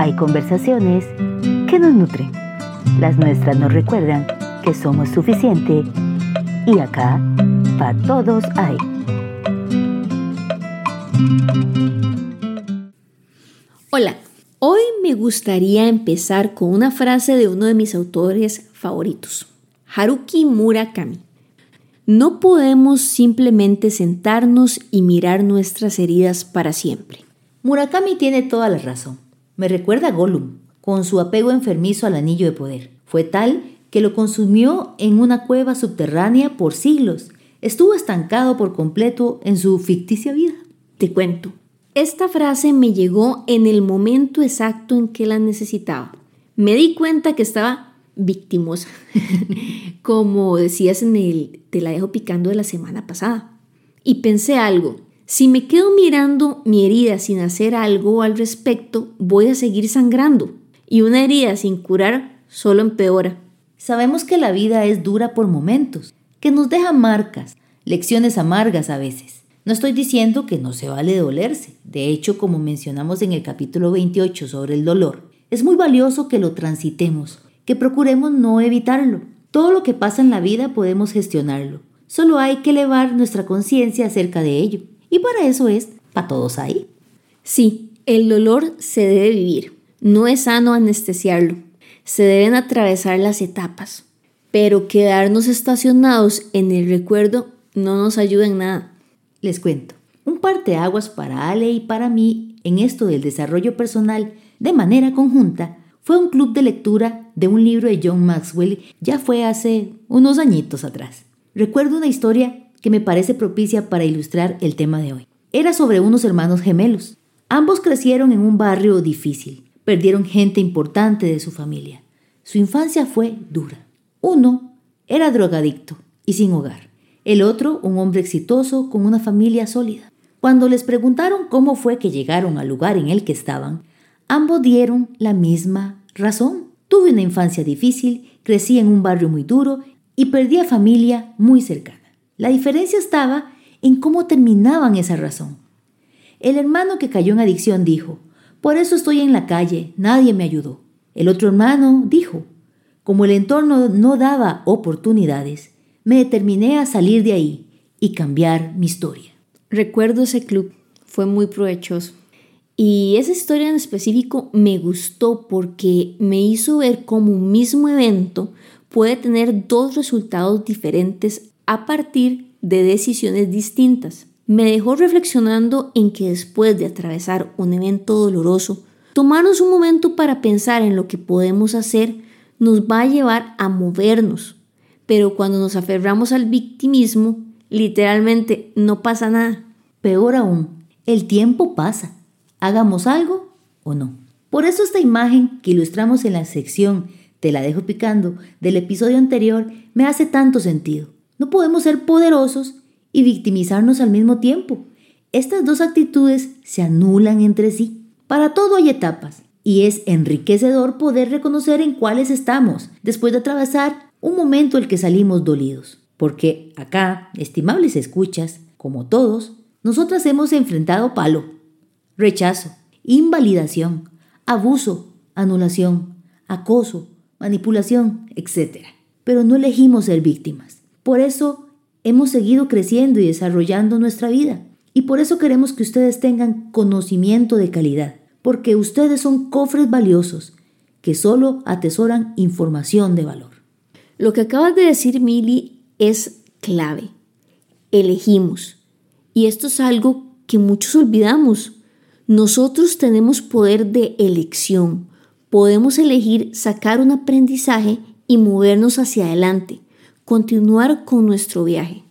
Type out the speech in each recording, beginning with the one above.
hay conversaciones que nos nutren. Las nuestras nos recuerdan que somos suficiente y acá para todos hay. Hola, hoy me gustaría empezar con una frase de uno de mis autores favoritos, Haruki Murakami. No podemos simplemente sentarnos y mirar nuestras heridas para siempre. Murakami tiene toda la razón. Me recuerda a Gollum, con su apego enfermizo al anillo de poder. Fue tal que lo consumió en una cueva subterránea por siglos. Estuvo estancado por completo en su ficticia vida. Te cuento. Esta frase me llegó en el momento exacto en que la necesitaba. Me di cuenta que estaba victimosa, como decías en el Te la dejo picando de la semana pasada. Y pensé algo, si me quedo mirando mi herida sin hacer algo al respecto, voy a seguir sangrando. Y una herida sin curar solo empeora. Sabemos que la vida es dura por momentos, que nos deja marcas, lecciones amargas a veces. No estoy diciendo que no se vale dolerse. De hecho, como mencionamos en el capítulo 28 sobre el dolor, es muy valioso que lo transitemos, que procuremos no evitarlo. Todo lo que pasa en la vida podemos gestionarlo. Solo hay que elevar nuestra conciencia acerca de ello. Y para eso es, para todos ahí. Sí, el dolor se debe vivir. No es sano anestesiarlo. Se deben atravesar las etapas. Pero quedarnos estacionados en el recuerdo no nos ayuda en nada. Les cuento. Un parteaguas para Ale y para mí en esto del desarrollo personal de manera conjunta fue un club de lectura de un libro de John Maxwell, ya fue hace unos añitos atrás. Recuerdo una historia que me parece propicia para ilustrar el tema de hoy. Era sobre unos hermanos gemelos. Ambos crecieron en un barrio difícil, perdieron gente importante de su familia. Su infancia fue dura. Uno era drogadicto y sin hogar. El otro, un hombre exitoso con una familia sólida. Cuando les preguntaron cómo fue que llegaron al lugar en el que estaban, ambos dieron la misma razón. Tuve una infancia difícil, crecí en un barrio muy duro y perdí a familia muy cercana. La diferencia estaba en cómo terminaban esa razón. El hermano que cayó en adicción dijo, por eso estoy en la calle, nadie me ayudó. El otro hermano dijo, como el entorno no daba oportunidades, me determiné a salir de ahí y cambiar mi historia. Recuerdo ese club, fue muy provechoso. Y esa historia en específico me gustó porque me hizo ver cómo un mismo evento puede tener dos resultados diferentes a partir de decisiones distintas. Me dejó reflexionando en que después de atravesar un evento doloroso, tomarnos un momento para pensar en lo que podemos hacer nos va a llevar a movernos. Pero cuando nos aferramos al victimismo, literalmente no pasa nada. Peor aún, el tiempo pasa. Hagamos algo o no. Por eso esta imagen que ilustramos en la sección Te la dejo picando del episodio anterior me hace tanto sentido. No podemos ser poderosos y victimizarnos al mismo tiempo. Estas dos actitudes se anulan entre sí. Para todo hay etapas y es enriquecedor poder reconocer en cuáles estamos después de atravesar un momento el que salimos dolidos. Porque acá, estimables escuchas, como todos, nosotras hemos enfrentado palo, rechazo, invalidación, abuso, anulación, acoso, manipulación, etc. Pero no elegimos ser víctimas. Por eso hemos seguido creciendo y desarrollando nuestra vida. Y por eso queremos que ustedes tengan conocimiento de calidad, porque ustedes son cofres valiosos que solo atesoran información de valor. Lo que acabas de decir, Mili, es clave. Elegimos. Y esto es algo que muchos olvidamos. Nosotros tenemos poder de elección. Podemos elegir sacar un aprendizaje y movernos hacia adelante continuar con nuestro viaje.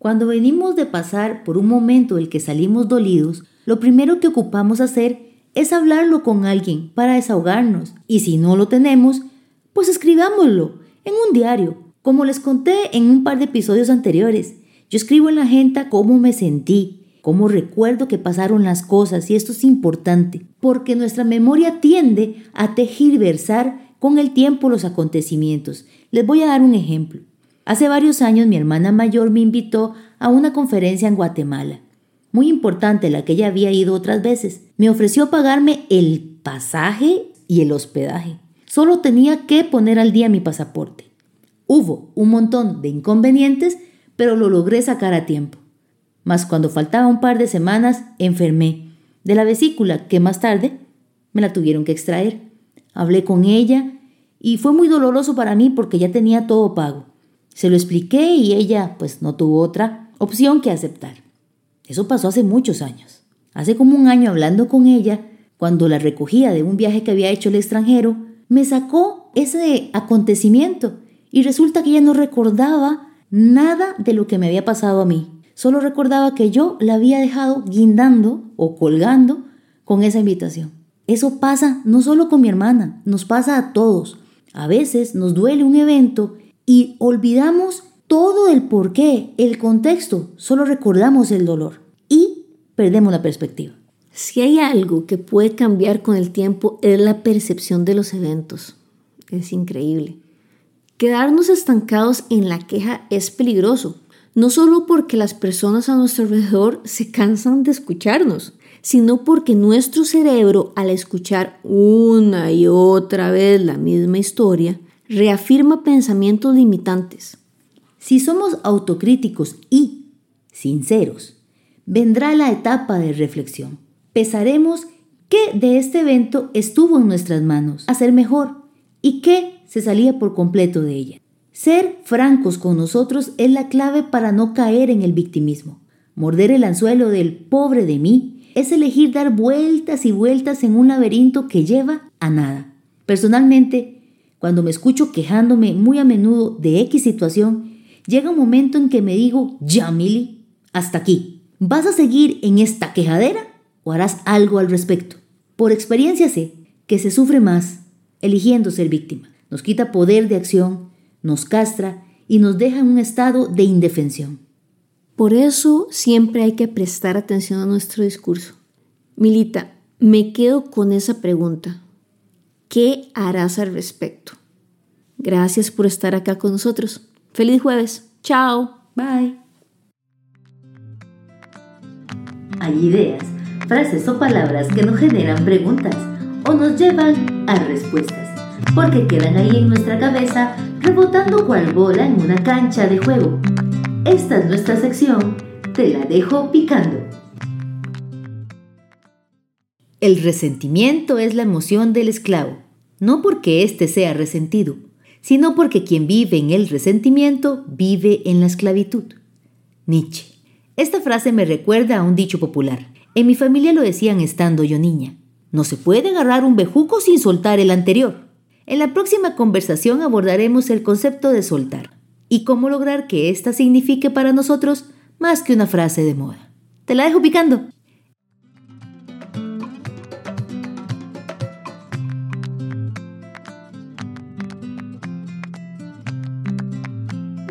Cuando venimos de pasar por un momento el que salimos dolidos, lo primero que ocupamos hacer es hablarlo con alguien para desahogarnos. Y si no lo tenemos, pues escribámoslo en un diario. Como les conté en un par de episodios anteriores, yo escribo en la agenda cómo me sentí, cómo recuerdo que pasaron las cosas y esto es importante, porque nuestra memoria tiende a versar con el tiempo los acontecimientos. Les voy a dar un ejemplo. Hace varios años mi hermana mayor me invitó a una conferencia en Guatemala. muy importante la que ella había ido otras veces. Me ofreció pagarme el pasaje y el hospedaje. Solo tenía que poner al día mi pasaporte. Hubo un montón de inconvenientes, pero lo logré sacar a tiempo. Mas cuando faltaba un par de semanas, enfermé de la vesícula, que más tarde me la tuvieron que extraer. Hablé con ella y fue muy doloroso para mí porque ya tenía todo pago. Se lo expliqué y ella pues no tuvo otra opción que aceptar. Eso pasó hace muchos años. Hace como un año hablando con ella, cuando la recogía de un viaje que había hecho al extranjero, me sacó ese acontecimiento y resulta que ella no recordaba nada de lo que me había pasado a mí. Solo recordaba que yo la había dejado guindando o colgando con esa invitación. Eso pasa no solo con mi hermana, nos pasa a todos. A veces nos duele un evento y olvidamos todo el porqué, el contexto, solo recordamos el dolor y perdemos la perspectiva. Si hay algo que puede cambiar con el tiempo es la percepción de los eventos. Es increíble. Quedarnos estancados en la queja es peligroso, no solo porque las personas a nuestro alrededor se cansan de escucharnos, sino porque nuestro cerebro, al escuchar una y otra vez la misma historia, reafirma pensamientos limitantes. Si somos autocríticos y sinceros, vendrá la etapa de reflexión. Pesaremos qué de este evento estuvo en nuestras manos, hacer mejor y qué se salía por completo de ella. Ser francos con nosotros es la clave para no caer en el victimismo. Morder el anzuelo del pobre de mí es elegir dar vueltas y vueltas en un laberinto que lleva a nada. Personalmente, cuando me escucho quejándome muy a menudo de X situación, llega un momento en que me digo, ya, Mili, hasta aquí. ¿Vas a seguir en esta quejadera o harás algo al respecto? Por experiencia sé que se sufre más eligiendo ser víctima. Nos quita poder de acción, nos castra y nos deja en un estado de indefensión. Por eso siempre hay que prestar atención a nuestro discurso. Milita, me quedo con esa pregunta. ¿Qué harás al respecto? Gracias por estar acá con nosotros. Feliz jueves. Chao. Bye. Hay ideas, frases o palabras que nos generan preguntas o nos llevan a respuestas, porque quedan ahí en nuestra cabeza rebotando cual bola en una cancha de juego. Esta es nuestra sección, te la dejo picando. El resentimiento es la emoción del esclavo, no porque éste sea resentido, sino porque quien vive en el resentimiento vive en la esclavitud. Nietzsche. Esta frase me recuerda a un dicho popular. En mi familia lo decían estando yo niña. No se puede agarrar un bejuco sin soltar el anterior. En la próxima conversación abordaremos el concepto de soltar y cómo lograr que ésta signifique para nosotros más que una frase de moda. Te la dejo picando.